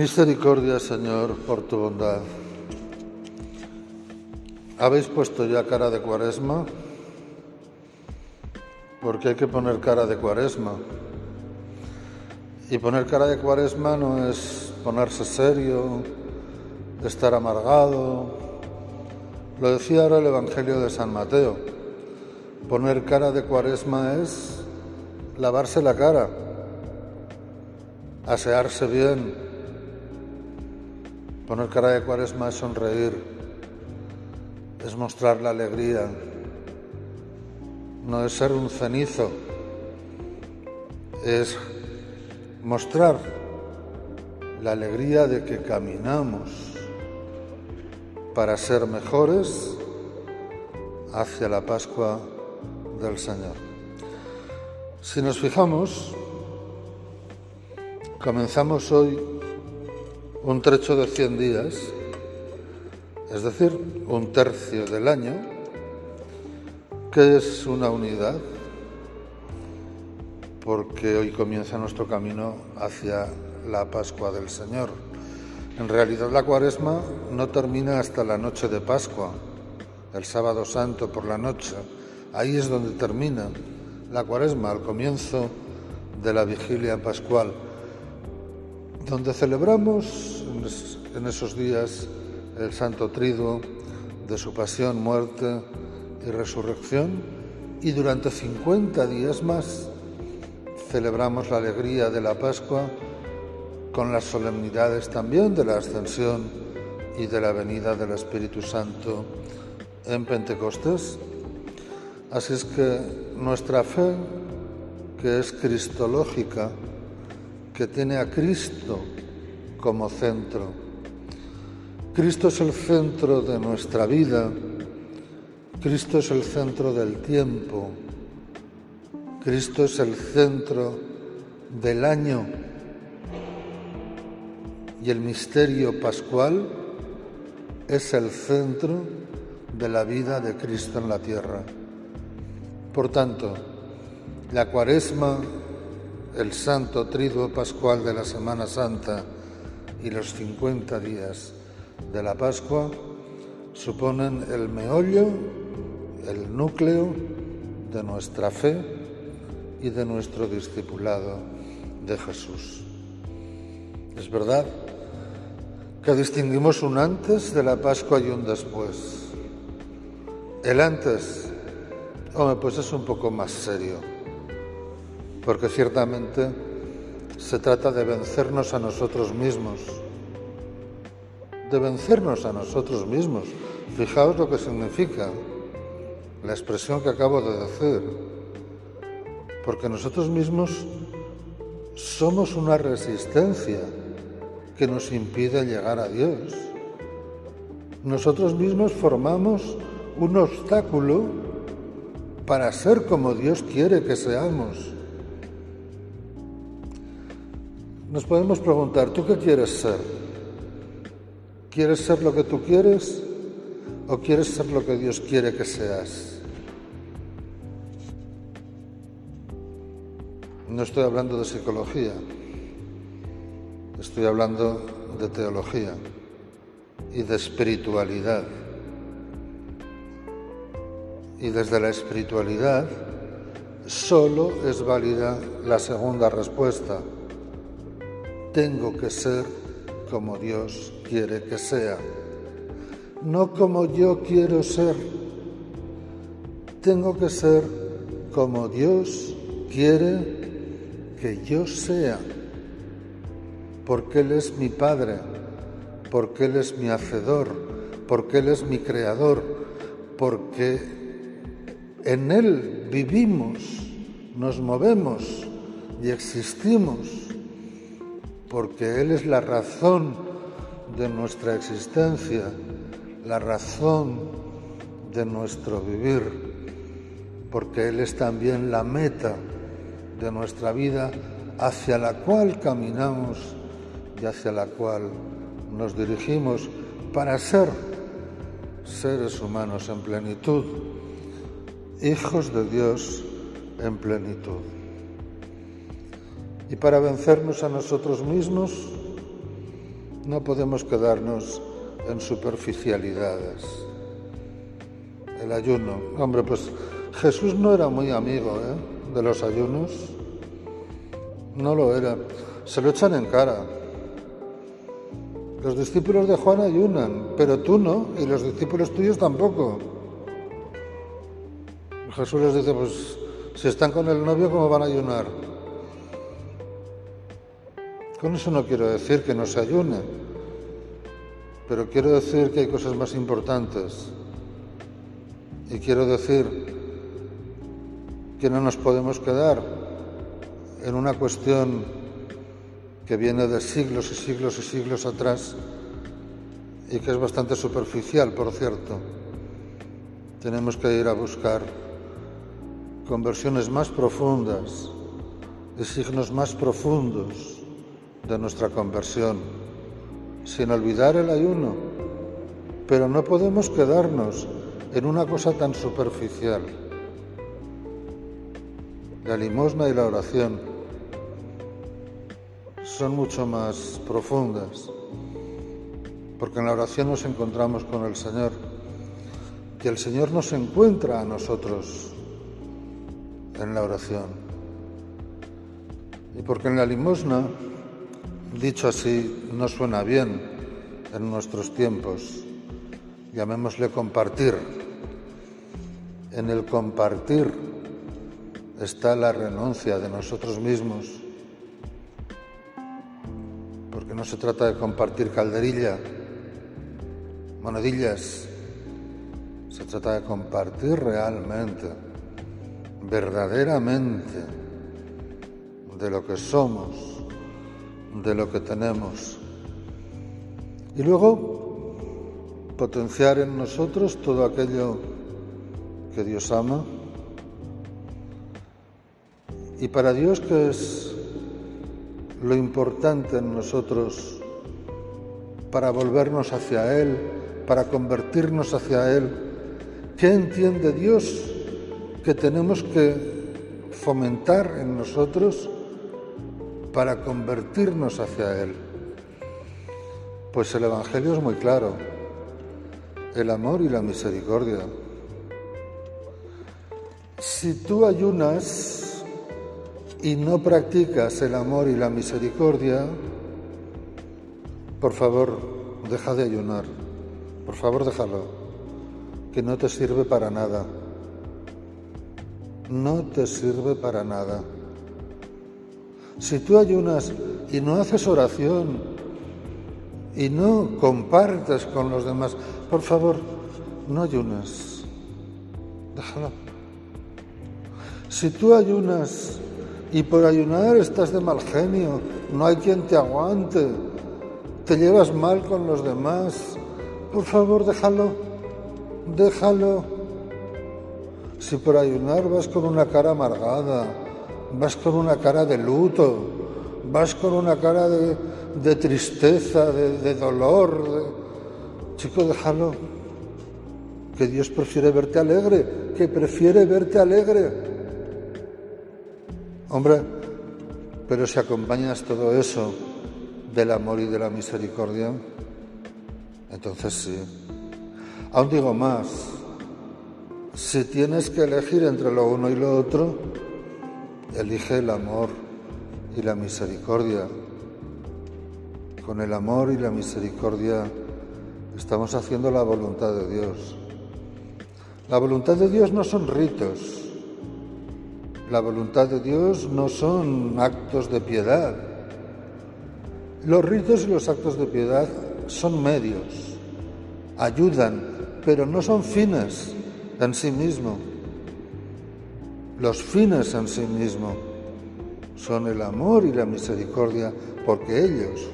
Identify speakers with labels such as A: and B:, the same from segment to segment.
A: Misericordia, Señor, por tu bondad. ¿Habéis puesto ya cara de cuaresma? Porque hay que poner cara de cuaresma. Y poner cara de cuaresma no es ponerse serio, estar amargado. Lo decía ahora el Evangelio de San Mateo. Poner cara de cuaresma es lavarse la cara, asearse bien, Poner cara de cuaresma es sonreír, es mostrar la alegría, no es ser un cenizo, es mostrar la alegría de que caminamos para ser mejores hacia la Pascua del Señor. Si nos fijamos, comenzamos hoy un trecho de 100 días, es decir, un tercio del año, que es una unidad, porque hoy comienza nuestro camino hacia la Pascua del Señor. En realidad la cuaresma no termina hasta la noche de Pascua, el sábado santo por la noche. Ahí es donde termina la cuaresma, al comienzo de la vigilia pascual donde celebramos en esos días el Santo Triduo de su pasión, muerte y resurrección, y durante 50 días más celebramos la alegría de la Pascua con las solemnidades también de la Ascensión y de la venida del Espíritu Santo en Pentecostés. Así es que nuestra fe, que es cristológica, que tiene a Cristo como centro. Cristo es el centro de nuestra vida, Cristo es el centro del tiempo, Cristo es el centro del año y el misterio pascual es el centro de la vida de Cristo en la tierra. Por tanto, la cuaresma el santo triduo pascual de la Semana Santa y los 50 días de la Pascua suponen el meollo, el núcleo de nuestra fe y de nuestro discipulado de Jesús. Es verdad que distinguimos un antes de la Pascua y un después. El antes, hombre, pues es un poco más serio porque ciertamente se trata de vencernos a nosotros mismos, de vencernos a nosotros mismos. Fijaos lo que significa la expresión que acabo de decir, porque nosotros mismos somos una resistencia que nos impide llegar a Dios. Nosotros mismos formamos un obstáculo para ser como Dios quiere que seamos. Nos podemos preguntar, ¿tú qué quieres ser? ¿Quieres ser lo que tú quieres o quieres ser lo que Dios quiere que seas? No estoy hablando de psicología, estoy hablando de teología y de espiritualidad. Y desde la espiritualidad solo es válida la segunda respuesta tengo que ser como Dios quiere que sea, no como yo quiero ser. Tengo que ser como Dios quiere que yo sea, porque Él es mi Padre, porque Él es mi hacedor, porque Él es mi creador, porque en Él vivimos, nos movemos y existimos porque Él es la razón de nuestra existencia, la razón de nuestro vivir, porque Él es también la meta de nuestra vida hacia la cual caminamos y hacia la cual nos dirigimos para ser seres humanos en plenitud, hijos de Dios en plenitud y para vencernos a nosotros mismos, No podemos quedarnos en superficialidades. El ayuno. Hombre, pues Jesús no era muy amigo ¿eh? de los ayunos. No lo era. Se lo echan en cara. Los discípulos de Juan ayunan, pero tú no, y los discípulos tuyos tampoco. Jesús les dice, pues si están con el novio, ¿cómo van a ayunar? Con eso no quiero decir que no se ayune, pero quiero decir que hay cosas más importantes. Y quiero decir que no nos podemos quedar en una cuestión que viene de siglos y siglos y siglos atrás y que es bastante superficial, por cierto. Tenemos que ir a buscar conversiones más profundas y signos más profundos de nuestra conversión, sin olvidar el ayuno. Pero no podemos quedarnos en una cosa tan superficial. La limosna y la oración son mucho más profundas, porque en la oración nos encontramos con el Señor, que el Señor nos encuentra a nosotros en la oración. Y porque en la limosna dicho así, no suena bien en nuestros tiempos. Llamémosle compartir. En el compartir está la renuncia de nosotros mismos. Porque no se trata de compartir calderilla, monedillas. Se trata de compartir realmente, verdaderamente, de lo que somos de lo que tenemos. Y luego potenciar en nosotros todo aquello que Dios ama. Y para Dios, que es lo importante en nosotros para volvernos hacia Él, para convertirnos hacia Él? ¿Qué entiende Dios que tenemos que fomentar en nosotros? Para convertirnos hacia Él? Pues el Evangelio es muy claro, el amor y la misericordia. Si tú ayunas y no practicas el amor y la misericordia, por favor, deja de ayunar, por favor déjalo, que no te sirve para nada, no te sirve para nada. Si tú ayunas y no haces oración y no compartes con los demás, por favor, no ayunas. Déjalo. Si tú ayunas y por ayunar estás de mal genio, no hay quien te aguante, te llevas mal con los demás, por favor, déjalo. Déjalo. Si por ayunar vas con una cara amargada, vas con una cara de luto, vas con una cara de, tristeza, de, dolor. Chico, déjalo. Que Dios prefiere verte alegre, que prefiere verte alegre. Hombre, pero si acompañas todo eso del amor y de la misericordia, entonces sí. Aún digo más, si tienes que elegir entre lo uno y lo otro, Elige el amor y la misericordia. Con el amor y la misericordia estamos haciendo la voluntad de Dios. La voluntad de Dios no son ritos. La voluntad de Dios no son actos de piedad. Los ritos y los actos de piedad son medios, ayudan, pero no son fines en sí mismos. Los fines en sí mismos son el amor y la misericordia porque ellos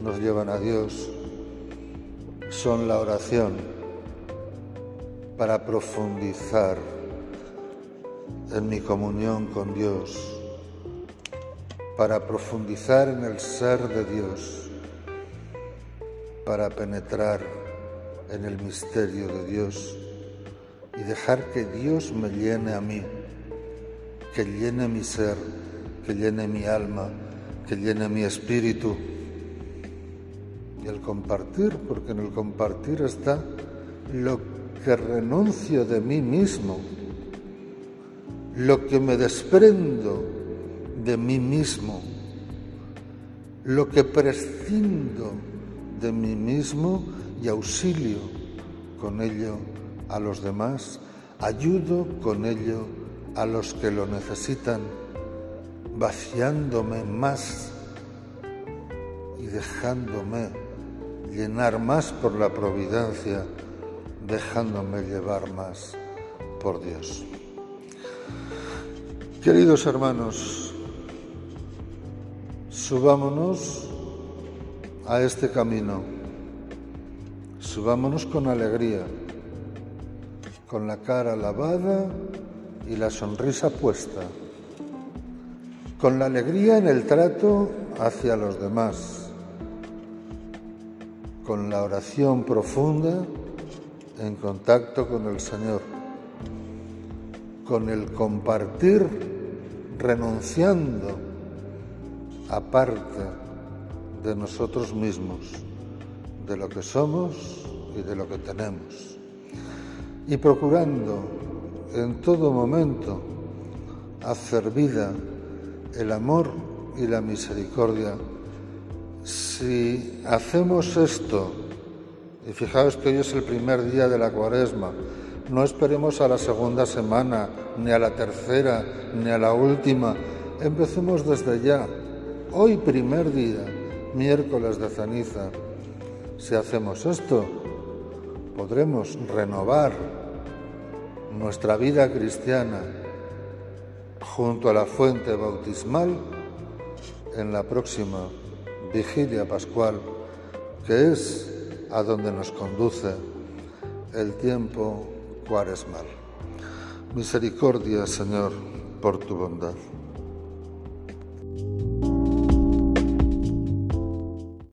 A: nos llevan a Dios. Son la oración para profundizar en mi comunión con Dios, para profundizar en el ser de Dios, para penetrar en el misterio de Dios y dejar que Dios me llene a mí que llene mi ser, que llene mi alma, que llene mi espíritu. y el compartir, porque en el compartir está lo que renuncio de mí mismo, lo que me desprendo de mí mismo, lo que prescindo de mí mismo y auxilio con ello a los demás, ayudo con ello a los que lo necesitan, vaciándome más y dejándome llenar más por la providencia, dejándome llevar más por Dios. Queridos hermanos, subámonos a este camino, subámonos con alegría, con la cara lavada y la sonrisa puesta, con la alegría en el trato hacia los demás, con la oración profunda en contacto con el Señor, con el compartir renunciando a parte de nosotros mismos, de lo que somos y de lo que tenemos, y procurando en todo momento hacer vida el amor y la misericordia. Si hacemos esto, y fijaos que hoy es el primer día de la cuaresma, no esperemos a la segunda semana, ni a la tercera, ni a la última. Empecemos desde ya. Hoy primer día, miércoles de ceniza. Si hacemos esto, podremos renovar nuestra vida cristiana junto a la fuente bautismal en la próxima vigilia pascual, que es a donde nos conduce el tiempo cuaresmal. Misericordia, Señor, por tu bondad.